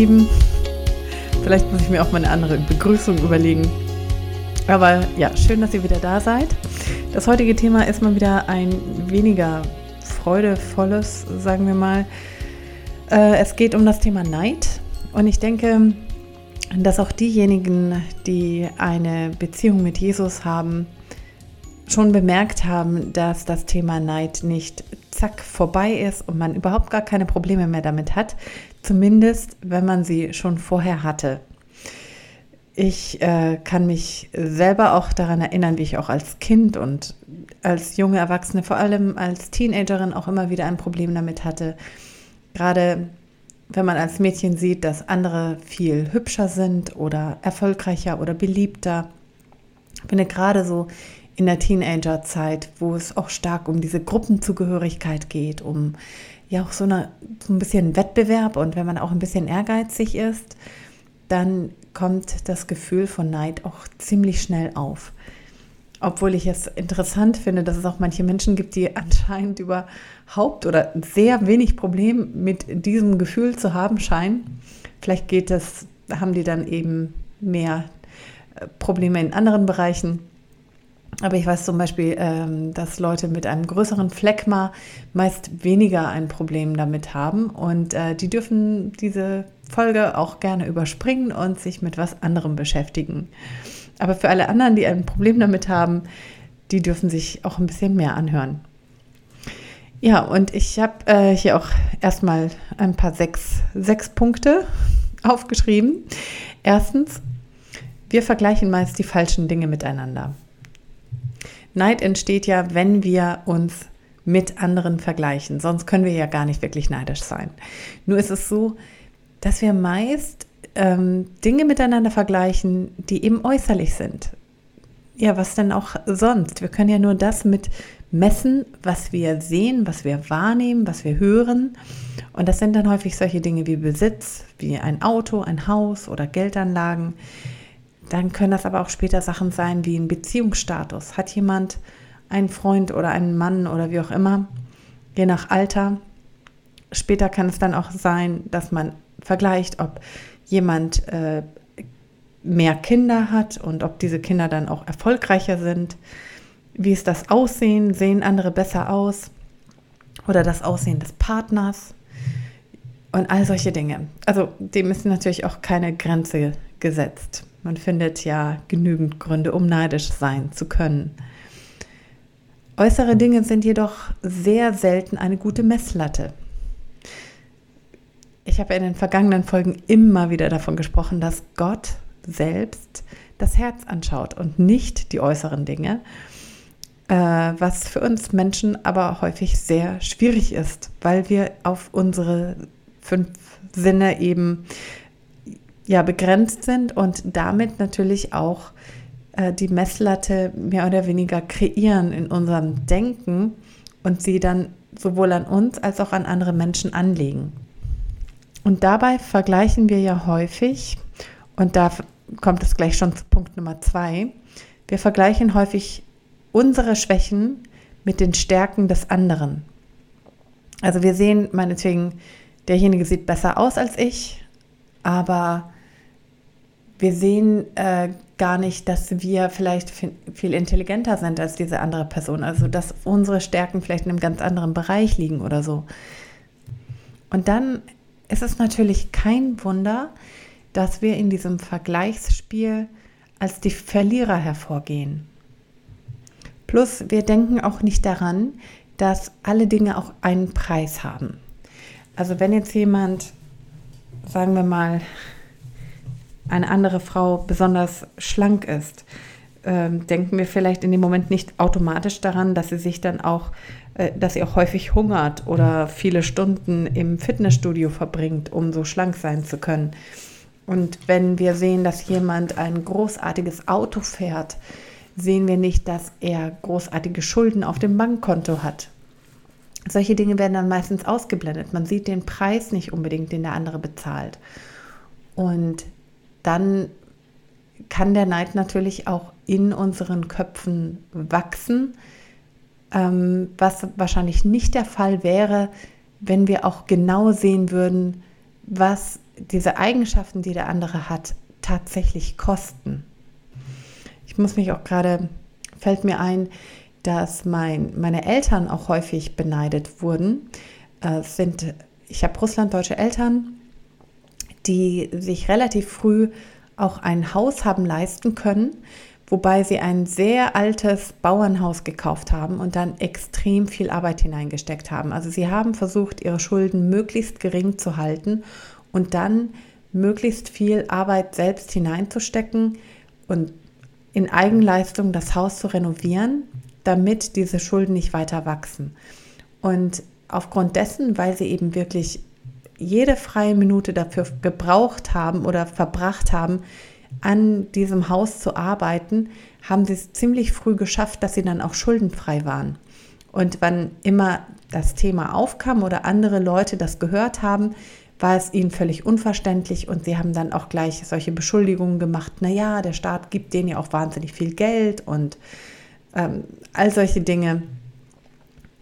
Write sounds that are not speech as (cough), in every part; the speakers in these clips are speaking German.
ihr Lieben. Vielleicht muss ich mir auch mal eine andere Begrüßung überlegen. Aber ja, schön, dass ihr wieder da seid. Das heutige Thema ist mal wieder ein weniger freudevolles, sagen wir mal. Äh, es geht um das Thema Neid. Und ich denke, dass auch diejenigen, die eine Beziehung mit Jesus haben, schon bemerkt haben, dass das Thema Neid nicht zack vorbei ist und man überhaupt gar keine Probleme mehr damit hat, zumindest wenn man sie schon vorher hatte. Ich äh, kann mich selber auch daran erinnern, wie ich auch als Kind und als junge Erwachsene, vor allem als Teenagerin, auch immer wieder ein Problem damit hatte. Gerade wenn man als Mädchen sieht, dass andere viel hübscher sind oder erfolgreicher oder beliebter. Ich finde gerade so in der Teenagerzeit, wo es auch stark um diese Gruppenzugehörigkeit geht, um ja auch so, eine, so ein bisschen Wettbewerb und wenn man auch ein bisschen ehrgeizig ist, dann kommt das Gefühl von Neid auch ziemlich schnell auf. Obwohl ich es interessant finde, dass es auch manche Menschen gibt, die (laughs) anscheinend überhaupt oder sehr wenig Problem mit diesem Gefühl zu haben scheinen. Vielleicht geht es, haben die dann eben mehr äh, Probleme in anderen Bereichen. Aber ich weiß zum Beispiel, ähm, dass Leute mit einem größeren Phlegma meist weniger ein Problem damit haben und äh, die dürfen diese Folge auch gerne überspringen und sich mit was anderem beschäftigen. Aber für alle anderen, die ein Problem damit haben, die dürfen sich auch ein bisschen mehr anhören. Ja, und ich habe äh, hier auch erstmal ein paar sechs, sechs Punkte (laughs) aufgeschrieben. Erstens, wir vergleichen meist die falschen Dinge miteinander. Neid entsteht ja, wenn wir uns mit anderen vergleichen. Sonst können wir ja gar nicht wirklich neidisch sein. Nur ist es so, dass wir meist ähm, Dinge miteinander vergleichen, die eben äußerlich sind. Ja, was denn auch sonst? Wir können ja nur das mit messen, was wir sehen, was wir wahrnehmen, was wir hören. Und das sind dann häufig solche Dinge wie Besitz, wie ein Auto, ein Haus oder Geldanlagen, dann können das aber auch später Sachen sein wie ein Beziehungsstatus. Hat jemand einen Freund oder einen Mann oder wie auch immer, je nach Alter. Später kann es dann auch sein, dass man vergleicht, ob jemand äh, mehr Kinder hat und ob diese Kinder dann auch erfolgreicher sind. Wie ist das Aussehen? Sehen andere besser aus? Oder das Aussehen des Partners? Und all solche Dinge. Also dem ist natürlich auch keine Grenze gesetzt. Man findet ja genügend Gründe, um neidisch sein zu können. Äußere Dinge sind jedoch sehr selten eine gute Messlatte. Ich habe in den vergangenen Folgen immer wieder davon gesprochen, dass Gott selbst das Herz anschaut und nicht die äußeren Dinge, äh, was für uns Menschen aber häufig sehr schwierig ist, weil wir auf unsere fünf Sinne eben ja begrenzt sind und damit natürlich auch äh, die Messlatte mehr oder weniger kreieren in unserem Denken und sie dann sowohl an uns als auch an andere Menschen anlegen. Und dabei vergleichen wir ja häufig, und da kommt es gleich schon zu Punkt Nummer zwei, wir vergleichen häufig unsere Schwächen mit den Stärken des anderen. Also wir sehen meinetwegen, derjenige sieht besser aus als ich, aber wir sehen äh, gar nicht, dass wir vielleicht viel intelligenter sind als diese andere Person. Also dass unsere Stärken vielleicht in einem ganz anderen Bereich liegen oder so. Und dann ist es natürlich kein Wunder, dass wir in diesem Vergleichsspiel als die Verlierer hervorgehen. Plus, wir denken auch nicht daran, dass alle Dinge auch einen Preis haben. Also wenn jetzt jemand, sagen wir mal, eine andere Frau besonders schlank ist, ähm, denken wir vielleicht in dem Moment nicht automatisch daran, dass sie sich dann auch, äh, dass sie auch häufig hungert oder viele Stunden im Fitnessstudio verbringt, um so schlank sein zu können. Und wenn wir sehen, dass jemand ein großartiges Auto fährt, sehen wir nicht, dass er großartige Schulden auf dem Bankkonto hat. Solche Dinge werden dann meistens ausgeblendet. Man sieht den Preis nicht unbedingt, den der andere bezahlt. Und dann kann der Neid natürlich auch in unseren Köpfen wachsen, ähm, was wahrscheinlich nicht der Fall wäre, wenn wir auch genau sehen würden, was diese Eigenschaften, die der andere hat, tatsächlich kosten. Ich muss mich auch gerade, fällt mir ein, dass mein, meine Eltern auch häufig beneidet wurden. Äh, sind, ich habe russlanddeutsche Eltern, die sich relativ früh auch ein Haus haben leisten können, wobei sie ein sehr altes Bauernhaus gekauft haben und dann extrem viel Arbeit hineingesteckt haben. Also sie haben versucht, ihre Schulden möglichst gering zu halten und dann möglichst viel Arbeit selbst hineinzustecken und in Eigenleistung das Haus zu renovieren, damit diese Schulden nicht weiter wachsen. Und aufgrund dessen, weil sie eben wirklich jede freie Minute dafür gebraucht haben oder verbracht haben, an diesem Haus zu arbeiten, haben sie es ziemlich früh geschafft, dass sie dann auch schuldenfrei waren. Und wann immer das Thema aufkam oder andere Leute das gehört haben, war es ihnen völlig unverständlich und sie haben dann auch gleich solche Beschuldigungen gemacht, naja, der Staat gibt denen ja auch wahnsinnig viel Geld und ähm, all solche Dinge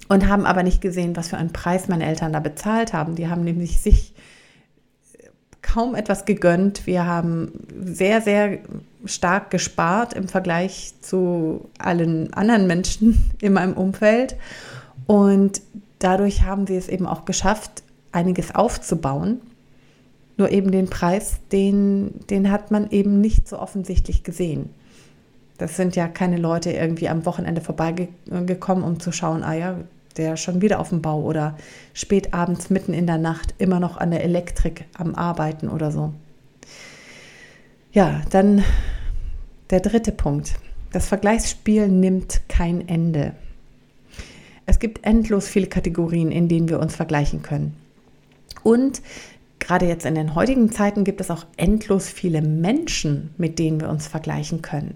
und haben aber nicht gesehen, was für einen Preis meine Eltern da bezahlt haben. Die haben nämlich sich kaum etwas gegönnt. Wir haben sehr, sehr stark gespart im Vergleich zu allen anderen Menschen (laughs) in meinem Umfeld. Und dadurch haben sie es eben auch geschafft, einiges aufzubauen. Nur eben den Preis, den, den hat man eben nicht so offensichtlich gesehen. Das sind ja keine Leute irgendwie am Wochenende vorbeigekommen, um zu schauen, ah ja, der schon wieder auf dem Bau oder spät abends mitten in der Nacht immer noch an der Elektrik am Arbeiten oder so. Ja, dann der dritte Punkt. Das Vergleichsspiel nimmt kein Ende. Es gibt endlos viele Kategorien, in denen wir uns vergleichen können. Und gerade jetzt in den heutigen Zeiten gibt es auch endlos viele Menschen, mit denen wir uns vergleichen können.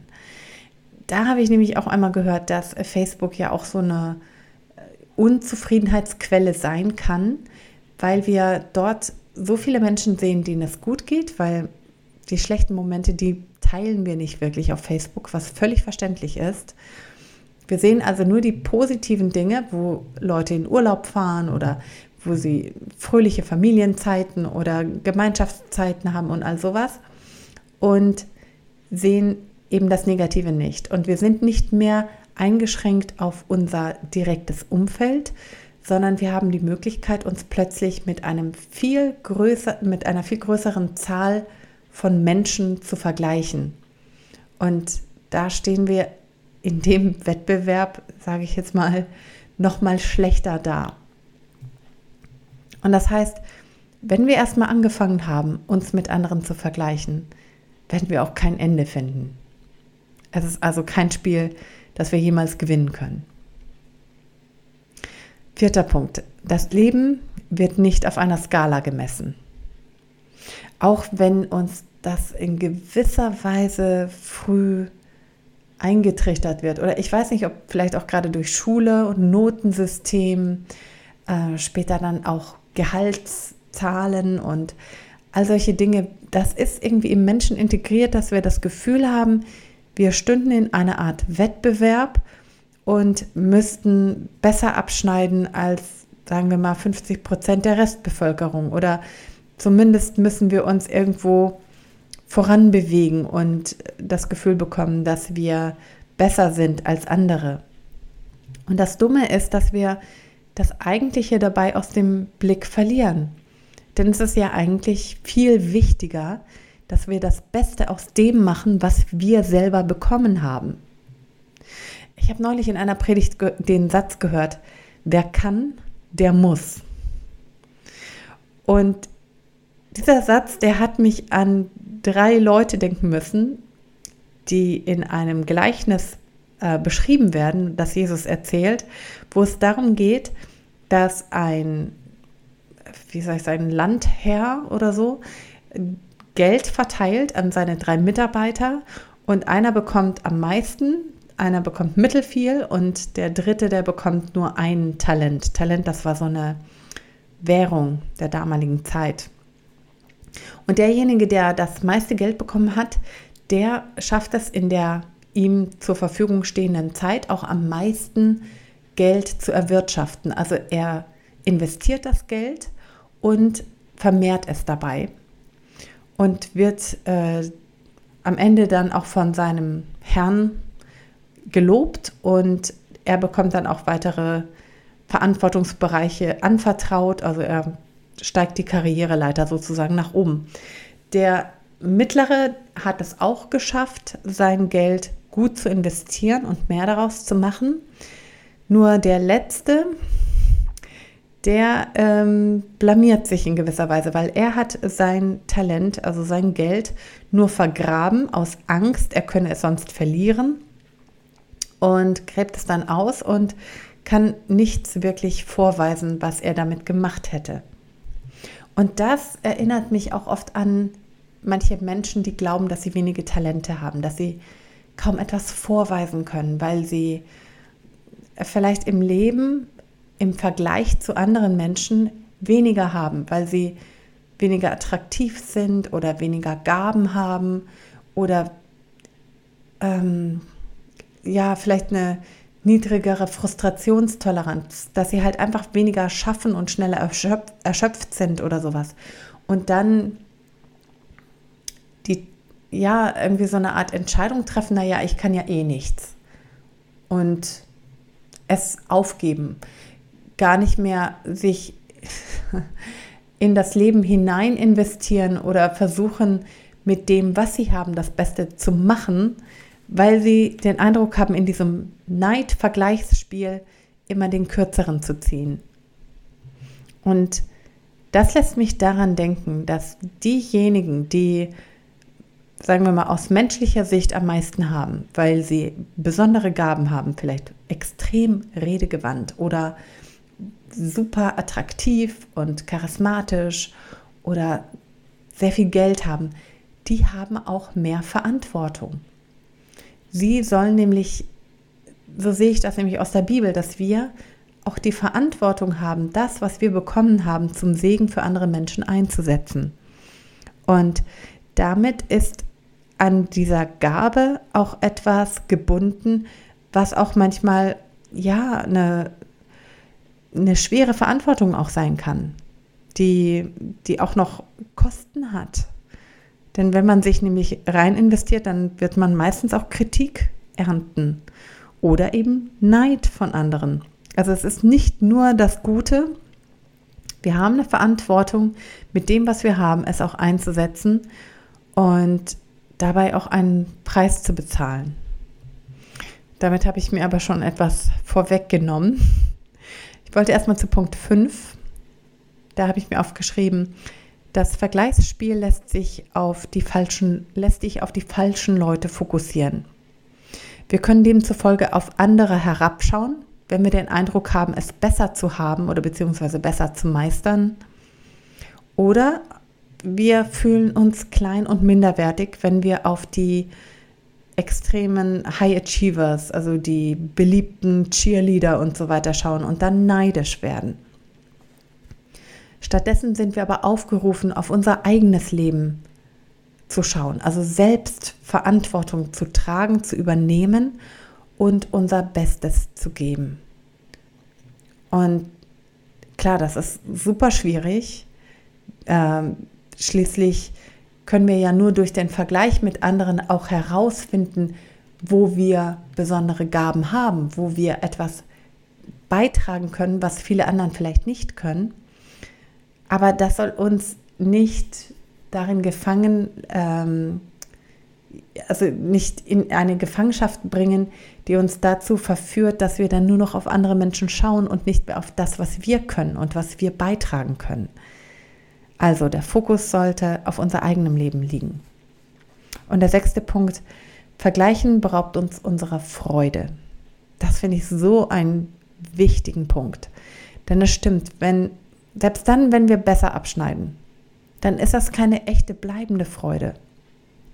Da habe ich nämlich auch einmal gehört, dass Facebook ja auch so eine Unzufriedenheitsquelle sein kann, weil wir dort so viele Menschen sehen, denen es gut geht, weil die schlechten Momente, die teilen wir nicht wirklich auf Facebook, was völlig verständlich ist. Wir sehen also nur die positiven Dinge, wo Leute in Urlaub fahren oder wo sie fröhliche Familienzeiten oder Gemeinschaftszeiten haben und all sowas und sehen eben das Negative nicht. Und wir sind nicht mehr eingeschränkt auf unser direktes Umfeld, sondern wir haben die Möglichkeit, uns plötzlich mit einem viel größer, mit einer viel größeren Zahl von Menschen zu vergleichen. Und da stehen wir in dem Wettbewerb, sage ich jetzt mal, noch mal schlechter da. Und das heißt, wenn wir erstmal angefangen haben, uns mit anderen zu vergleichen, werden wir auch kein Ende finden. Es ist also kein Spiel, das wir jemals gewinnen können. Vierter Punkt. Das Leben wird nicht auf einer Skala gemessen. Auch wenn uns das in gewisser Weise früh eingetrichtert wird. Oder ich weiß nicht, ob vielleicht auch gerade durch Schule und Notensystem, äh, später dann auch Gehaltszahlen und all solche Dinge. Das ist irgendwie im Menschen integriert, dass wir das Gefühl haben, wir stünden in einer Art Wettbewerb und müssten besser abschneiden als, sagen wir mal, 50 Prozent der Restbevölkerung. Oder zumindest müssen wir uns irgendwo voranbewegen und das Gefühl bekommen, dass wir besser sind als andere. Und das Dumme ist, dass wir das Eigentliche dabei aus dem Blick verlieren. Denn es ist ja eigentlich viel wichtiger, dass wir das Beste aus dem machen, was wir selber bekommen haben. Ich habe neulich in einer Predigt den Satz gehört, wer kann, der muss. Und dieser Satz, der hat mich an drei Leute denken müssen, die in einem Gleichnis äh, beschrieben werden, das Jesus erzählt, wo es darum geht, dass ein, wie soll ich sagen, Landherr oder so, Geld verteilt an seine drei Mitarbeiter und einer bekommt am meisten, einer bekommt mittelfiel und der dritte, der bekommt nur ein Talent. Talent, das war so eine Währung der damaligen Zeit. Und derjenige, der das meiste Geld bekommen hat, der schafft es in der ihm zur Verfügung stehenden Zeit auch am meisten Geld zu erwirtschaften. Also er investiert das Geld und vermehrt es dabei. Und wird äh, am Ende dann auch von seinem Herrn gelobt und er bekommt dann auch weitere Verantwortungsbereiche anvertraut. Also er steigt die Karriereleiter sozusagen nach oben. Der mittlere hat es auch geschafft, sein Geld gut zu investieren und mehr daraus zu machen. Nur der letzte, der ähm, blamiert sich in gewisser Weise, weil er hat sein Talent, also sein Geld, nur vergraben aus Angst, er könne es sonst verlieren und gräbt es dann aus und kann nichts wirklich vorweisen, was er damit gemacht hätte. Und das erinnert mich auch oft an manche Menschen, die glauben, dass sie wenige Talente haben, dass sie kaum etwas vorweisen können, weil sie vielleicht im Leben im Vergleich zu anderen Menschen weniger haben, weil sie weniger attraktiv sind oder weniger Gaben haben oder ähm, ja, vielleicht eine niedrigere Frustrationstoleranz, dass sie halt einfach weniger schaffen und schneller erschöpft, erschöpft sind oder sowas. Und dann die, ja, irgendwie so eine Art Entscheidung treffen, naja, ich kann ja eh nichts. Und es aufgeben gar nicht mehr sich (laughs) in das Leben hinein investieren oder versuchen, mit dem, was sie haben, das Beste zu machen, weil sie den Eindruck haben, in diesem Neid-Vergleichsspiel immer den Kürzeren zu ziehen. Und das lässt mich daran denken, dass diejenigen, die, sagen wir mal, aus menschlicher Sicht am meisten haben, weil sie besondere Gaben haben, vielleicht extrem redegewandt oder super attraktiv und charismatisch oder sehr viel Geld haben, die haben auch mehr Verantwortung. Sie sollen nämlich, so sehe ich das nämlich aus der Bibel, dass wir auch die Verantwortung haben, das, was wir bekommen haben, zum Segen für andere Menschen einzusetzen. Und damit ist an dieser Gabe auch etwas gebunden, was auch manchmal ja eine eine schwere Verantwortung auch sein kann, die, die auch noch Kosten hat. Denn wenn man sich nämlich rein investiert, dann wird man meistens auch Kritik ernten oder eben Neid von anderen. Also es ist nicht nur das Gute, wir haben eine Verantwortung, mit dem, was wir haben, es auch einzusetzen und dabei auch einen Preis zu bezahlen. Damit habe ich mir aber schon etwas vorweggenommen. Ich wollte erstmal zu Punkt 5. Da habe ich mir aufgeschrieben, das Vergleichsspiel lässt sich auf die falschen, lässt sich auf die falschen Leute fokussieren. Wir können demzufolge auf andere herabschauen, wenn wir den Eindruck haben, es besser zu haben oder beziehungsweise besser zu meistern. Oder wir fühlen uns klein und minderwertig, wenn wir auf die extremen High Achievers, also die beliebten Cheerleader und so weiter schauen und dann neidisch werden. Stattdessen sind wir aber aufgerufen, auf unser eigenes Leben zu schauen, also selbst Verantwortung zu tragen, zu übernehmen und unser Bestes zu geben. Und klar, das ist super schwierig. Ähm, schließlich können wir ja nur durch den Vergleich mit anderen auch herausfinden, wo wir besondere Gaben haben, wo wir etwas beitragen können, was viele anderen vielleicht nicht können. Aber das soll uns nicht darin gefangen, ähm, also nicht in eine Gefangenschaft bringen, die uns dazu verführt, dass wir dann nur noch auf andere Menschen schauen und nicht mehr auf das, was wir können und was wir beitragen können. Also der Fokus sollte auf unser eigenem Leben liegen. Und der sechste Punkt, Vergleichen beraubt uns unserer Freude. Das finde ich so einen wichtigen Punkt. Denn es stimmt, wenn, selbst dann, wenn wir besser abschneiden, dann ist das keine echte bleibende Freude.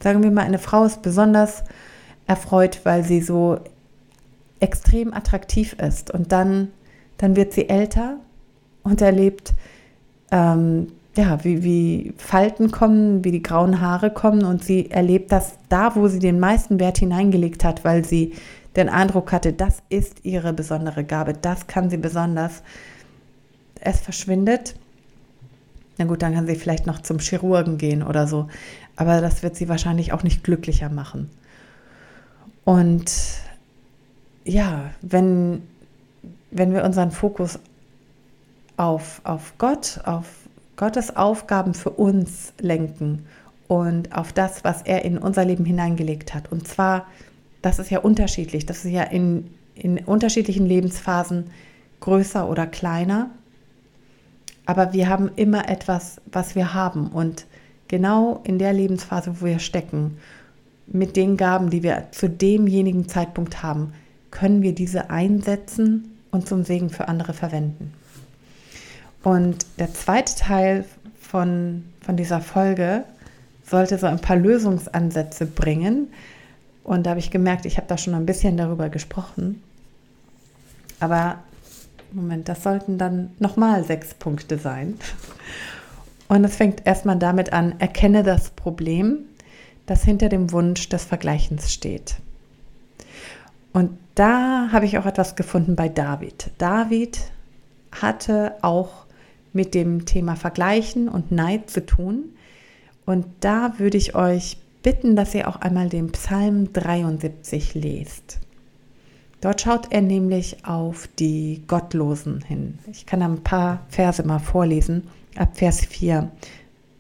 Sagen wir mal, eine Frau ist besonders erfreut, weil sie so extrem attraktiv ist. Und dann, dann wird sie älter und erlebt ähm, ja, wie, wie Falten kommen, wie die grauen Haare kommen und sie erlebt das da, wo sie den meisten Wert hineingelegt hat, weil sie den Eindruck hatte, das ist ihre besondere Gabe, das kann sie besonders. Es verschwindet Na gut, dann kann sie vielleicht noch zum Chirurgen gehen oder so. Aber das wird sie wahrscheinlich auch nicht glücklicher machen. Und ja, wenn, wenn wir unseren Fokus auf, auf Gott, auf Gottes Aufgaben für uns lenken und auf das, was er in unser Leben hineingelegt hat. Und zwar, das ist ja unterschiedlich, das ist ja in, in unterschiedlichen Lebensphasen größer oder kleiner. Aber wir haben immer etwas, was wir haben. Und genau in der Lebensphase, wo wir stecken, mit den Gaben, die wir zu demjenigen Zeitpunkt haben, können wir diese einsetzen und zum Segen für andere verwenden. Und der zweite Teil von, von dieser Folge sollte so ein paar Lösungsansätze bringen. Und da habe ich gemerkt, ich habe da schon ein bisschen darüber gesprochen. Aber Moment, das sollten dann nochmal sechs Punkte sein. Und es fängt erstmal damit an, erkenne das Problem, das hinter dem Wunsch des Vergleichens steht. Und da habe ich auch etwas gefunden bei David. David hatte auch mit dem Thema Vergleichen und Neid zu tun. Und da würde ich euch bitten, dass ihr auch einmal den Psalm 73 lest. Dort schaut er nämlich auf die Gottlosen hin. Ich kann ein paar Verse mal vorlesen, ab Vers 4.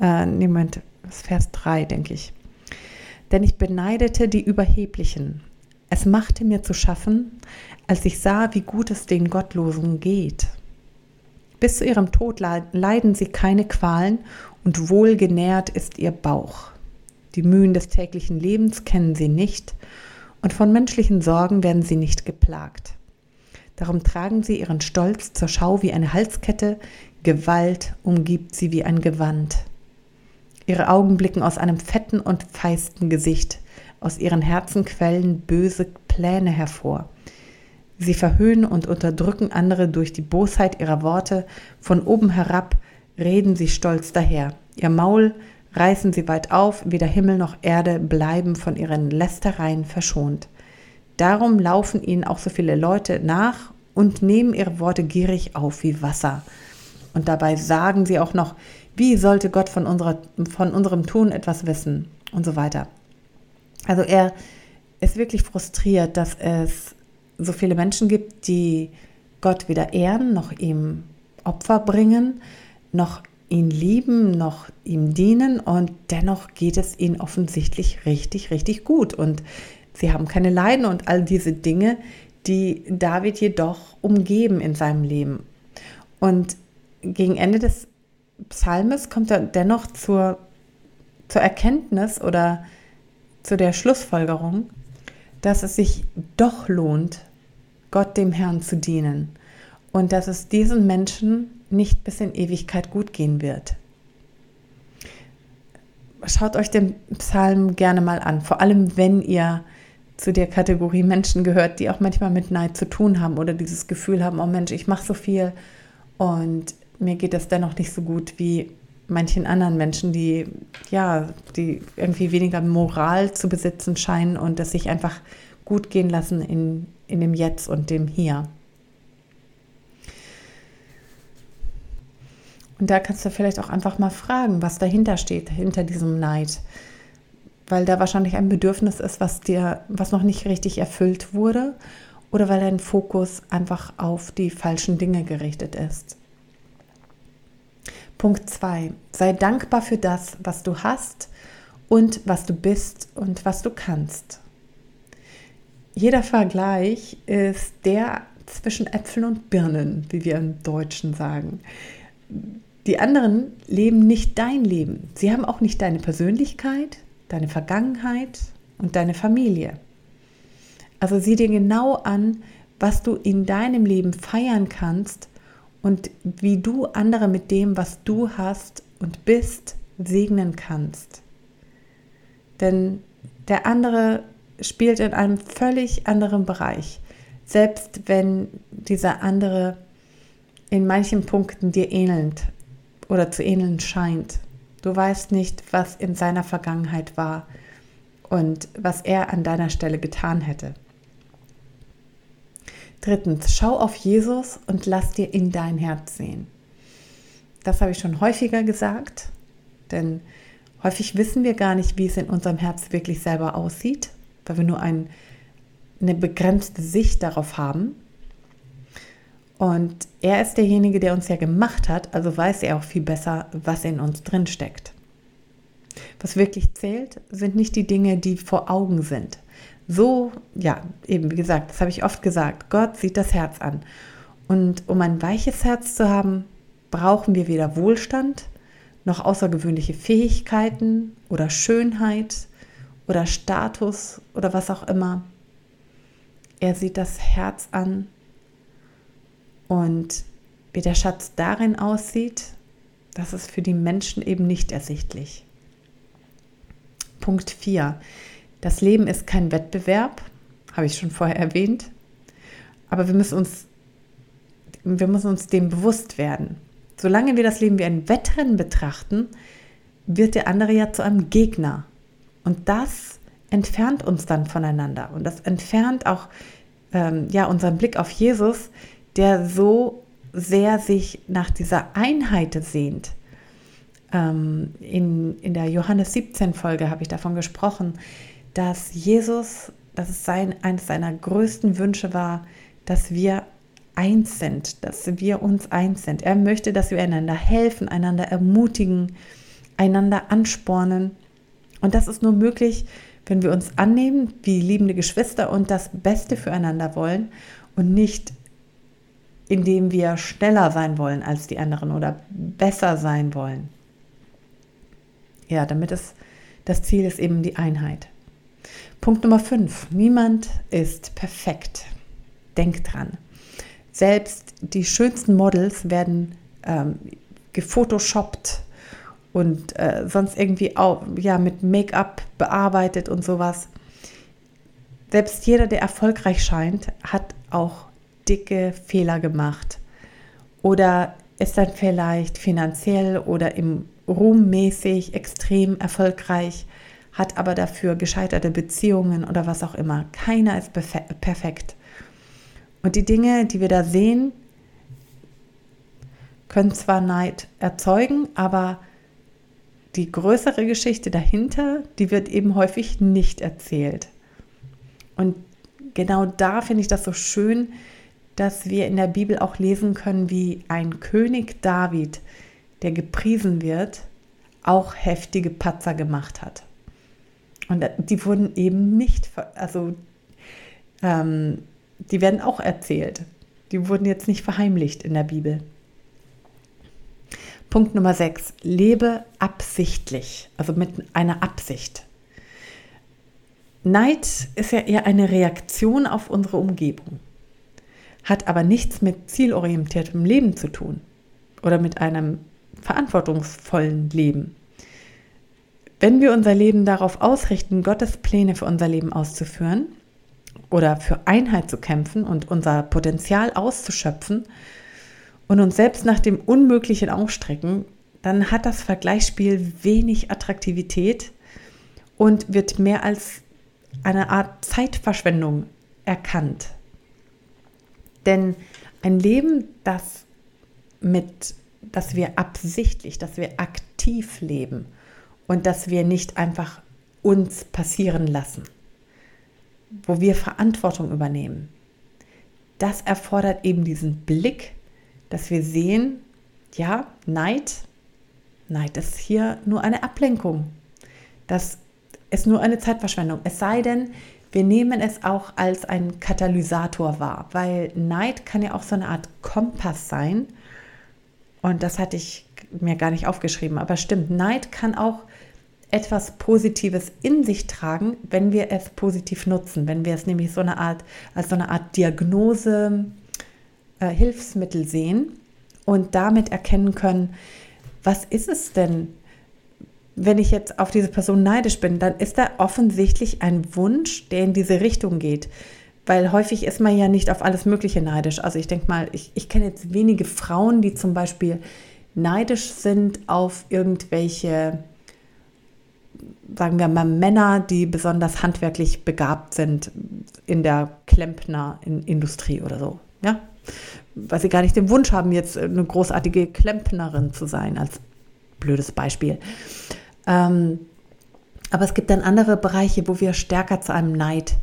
Äh, Moment, Vers 3, denke ich. Denn ich beneidete die Überheblichen. Es machte mir zu schaffen, als ich sah, wie gut es den Gottlosen geht. Bis zu ihrem Tod leiden sie keine Qualen und wohlgenährt ist ihr Bauch. Die Mühen des täglichen Lebens kennen sie nicht und von menschlichen Sorgen werden sie nicht geplagt. Darum tragen sie ihren Stolz zur Schau wie eine Halskette, Gewalt umgibt sie wie ein Gewand. Ihre Augen blicken aus einem fetten und feisten Gesicht, aus ihren Herzen quellen böse Pläne hervor. Sie verhöhnen und unterdrücken andere durch die Bosheit ihrer Worte. Von oben herab reden sie stolz daher. Ihr Maul reißen sie weit auf, weder Himmel noch Erde bleiben von ihren Lästereien verschont. Darum laufen ihnen auch so viele Leute nach und nehmen ihre Worte gierig auf wie Wasser. Und dabei sagen sie auch noch, wie sollte Gott von, unserer, von unserem Tun etwas wissen und so weiter. Also er ist wirklich frustriert, dass es so viele Menschen gibt, die Gott weder ehren, noch ihm Opfer bringen, noch ihn lieben, noch ihm dienen und dennoch geht es ihnen offensichtlich richtig, richtig gut und sie haben keine Leiden und all diese Dinge, die David jedoch umgeben in seinem Leben. Und gegen Ende des Psalmes kommt er dennoch zur, zur Erkenntnis oder zu der Schlussfolgerung, dass es sich doch lohnt, Gott dem Herrn zu dienen und dass es diesen Menschen nicht bis in Ewigkeit gut gehen wird. Schaut euch den Psalm gerne mal an, vor allem wenn ihr zu der Kategorie Menschen gehört, die auch manchmal mit Neid zu tun haben oder dieses Gefühl haben, oh Mensch, ich mache so viel und mir geht es dennoch nicht so gut wie manchen anderen Menschen, die ja, die irgendwie weniger Moral zu besitzen scheinen und es sich einfach gut gehen lassen in, in dem Jetzt und dem Hier. Und da kannst du vielleicht auch einfach mal fragen, was dahinter steht, hinter diesem Neid. Weil da wahrscheinlich ein Bedürfnis ist, was dir, was noch nicht richtig erfüllt wurde, oder weil dein Fokus einfach auf die falschen Dinge gerichtet ist. Punkt 2. Sei dankbar für das, was du hast und was du bist und was du kannst. Jeder Vergleich ist der zwischen Äpfeln und Birnen, wie wir im Deutschen sagen. Die anderen leben nicht dein Leben. Sie haben auch nicht deine Persönlichkeit, deine Vergangenheit und deine Familie. Also sieh dir genau an, was du in deinem Leben feiern kannst und wie du andere mit dem, was du hast und bist, segnen kannst. Denn der andere spielt in einem völlig anderen Bereich. Selbst wenn dieser andere in manchen Punkten dir ähnelt oder zu ähneln scheint. Du weißt nicht, was in seiner Vergangenheit war und was er an deiner Stelle getan hätte. Drittens, schau auf Jesus und lass dir in dein Herz sehen. Das habe ich schon häufiger gesagt, denn häufig wissen wir gar nicht, wie es in unserem Herz wirklich selber aussieht, weil wir nur ein, eine begrenzte Sicht darauf haben. Und er ist derjenige, der uns ja gemacht hat, also weiß er auch viel besser, was in uns drin steckt. Was wirklich zählt, sind nicht die Dinge, die vor Augen sind. So, ja, eben wie gesagt, das habe ich oft gesagt, Gott sieht das Herz an. Und um ein weiches Herz zu haben, brauchen wir weder Wohlstand noch außergewöhnliche Fähigkeiten oder Schönheit oder Status oder was auch immer. Er sieht das Herz an und wie der Schatz darin aussieht, das ist für die Menschen eben nicht ersichtlich. Punkt 4. Das Leben ist kein Wettbewerb, habe ich schon vorher erwähnt, aber wir müssen uns, wir müssen uns dem bewusst werden. Solange wir das Leben wie ein Wettrennen betrachten, wird der andere ja zu einem Gegner. Und das entfernt uns dann voneinander. Und das entfernt auch ähm, ja, unseren Blick auf Jesus, der so sehr sich nach dieser Einheit sehnt. Ähm, in, in der Johannes 17 Folge habe ich davon gesprochen, dass Jesus, dass es sein, eines seiner größten Wünsche war, dass wir eins sind, dass wir uns eins sind. Er möchte, dass wir einander helfen, einander ermutigen, einander anspornen. Und das ist nur möglich, wenn wir uns annehmen wie liebende Geschwister und das Beste füreinander wollen und nicht indem wir schneller sein wollen als die anderen oder besser sein wollen. Ja, damit es das Ziel ist eben die Einheit. Punkt Nummer 5. Niemand ist perfekt. Denk dran. Selbst die schönsten Models werden ähm, gefotoshoppt und äh, sonst irgendwie auch ja, mit Make-up bearbeitet und sowas. Selbst jeder, der erfolgreich scheint, hat auch dicke Fehler gemacht oder ist dann vielleicht finanziell oder im ruhmmäßig extrem erfolgreich, hat aber dafür gescheiterte Beziehungen oder was auch immer. Keiner ist perfekt. Und die Dinge, die wir da sehen, können zwar Neid erzeugen, aber die größere Geschichte dahinter, die wird eben häufig nicht erzählt. Und genau da finde ich das so schön, dass wir in der Bibel auch lesen können, wie ein König David, der gepriesen wird, auch heftige Patzer gemacht hat. Und die wurden eben nicht, also ähm, die werden auch erzählt. Die wurden jetzt nicht verheimlicht in der Bibel. Punkt Nummer 6. Lebe absichtlich, also mit einer Absicht. Neid ist ja eher eine Reaktion auf unsere Umgebung hat aber nichts mit zielorientiertem Leben zu tun oder mit einem verantwortungsvollen Leben. Wenn wir unser Leben darauf ausrichten, Gottes Pläne für unser Leben auszuführen oder für Einheit zu kämpfen und unser Potenzial auszuschöpfen und uns selbst nach dem Unmöglichen ausstrecken, dann hat das Vergleichsspiel wenig Attraktivität und wird mehr als eine Art Zeitverschwendung erkannt. Denn ein Leben, das mit, dass wir absichtlich, dass wir aktiv leben und dass wir nicht einfach uns passieren lassen, wo wir Verantwortung übernehmen, das erfordert eben diesen Blick, dass wir sehen, ja, Neid, Neid ist hier nur eine Ablenkung. Das ist nur eine Zeitverschwendung. Es sei denn, wir nehmen es auch als ein Katalysator wahr, weil Neid kann ja auch so eine Art Kompass sein. Und das hatte ich mir gar nicht aufgeschrieben, aber stimmt, Neid kann auch etwas Positives in sich tragen, wenn wir es positiv nutzen, wenn wir es nämlich so eine Art, als so eine Art Diagnose, äh, Hilfsmittel sehen und damit erkennen können, was ist es denn, wenn ich jetzt auf diese Person neidisch bin, dann ist da offensichtlich ein Wunsch, der in diese Richtung geht. Weil häufig ist man ja nicht auf alles Mögliche neidisch. Also ich denke mal, ich, ich kenne jetzt wenige Frauen, die zum Beispiel neidisch sind auf irgendwelche, sagen wir mal, Männer, die besonders handwerklich begabt sind in der Klempnerindustrie oder so. Ja, weil sie gar nicht den Wunsch haben, jetzt eine großartige Klempnerin zu sein, als blödes Beispiel. Ähm, aber es gibt dann andere Bereiche, wo wir stärker zu einem Neid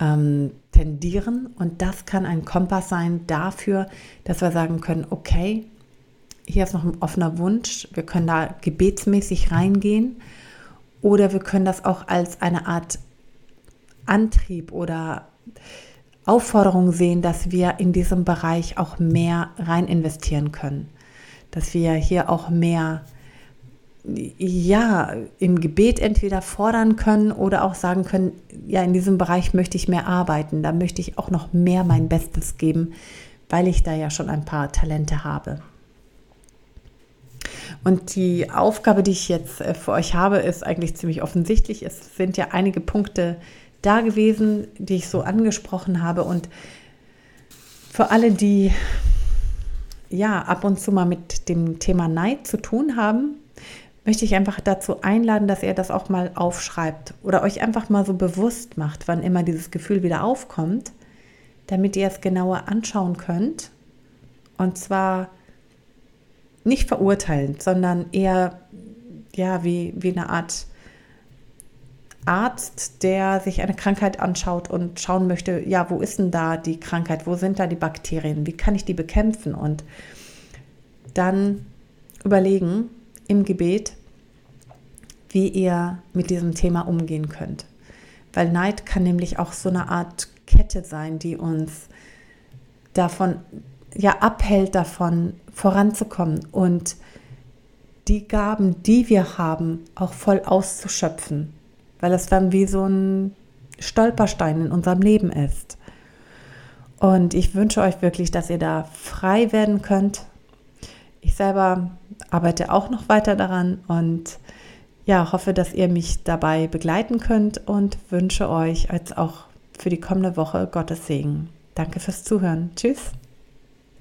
ähm, tendieren. Und das kann ein Kompass sein dafür, dass wir sagen können, okay, hier ist noch ein offener Wunsch, wir können da gebetsmäßig reingehen oder wir können das auch als eine Art Antrieb oder Aufforderung sehen, dass wir in diesem Bereich auch mehr rein investieren können, dass wir hier auch mehr ja, im Gebet entweder fordern können oder auch sagen können, ja, in diesem Bereich möchte ich mehr arbeiten, da möchte ich auch noch mehr mein Bestes geben, weil ich da ja schon ein paar Talente habe. Und die Aufgabe, die ich jetzt äh, für euch habe, ist eigentlich ziemlich offensichtlich. Es sind ja einige Punkte da gewesen, die ich so angesprochen habe. Und für alle, die ja ab und zu mal mit dem Thema Neid zu tun haben, möchte ich einfach dazu einladen, dass ihr das auch mal aufschreibt oder euch einfach mal so bewusst macht, wann immer dieses Gefühl wieder aufkommt, damit ihr es genauer anschauen könnt. Und zwar nicht verurteilend, sondern eher ja, wie, wie eine Art Arzt, der sich eine Krankheit anschaut und schauen möchte, ja, wo ist denn da die Krankheit, wo sind da die Bakterien, wie kann ich die bekämpfen und dann überlegen, im Gebet, wie ihr mit diesem Thema umgehen könnt. Weil Neid kann nämlich auch so eine Art Kette sein, die uns davon, ja, abhält davon, voranzukommen und die Gaben, die wir haben, auch voll auszuschöpfen. Weil es dann wie so ein Stolperstein in unserem Leben ist. Und ich wünsche euch wirklich, dass ihr da frei werden könnt. Ich selber arbeite auch noch weiter daran und ja, hoffe, dass ihr mich dabei begleiten könnt und wünsche euch als auch für die kommende Woche Gottes Segen. Danke fürs Zuhören. Tschüss.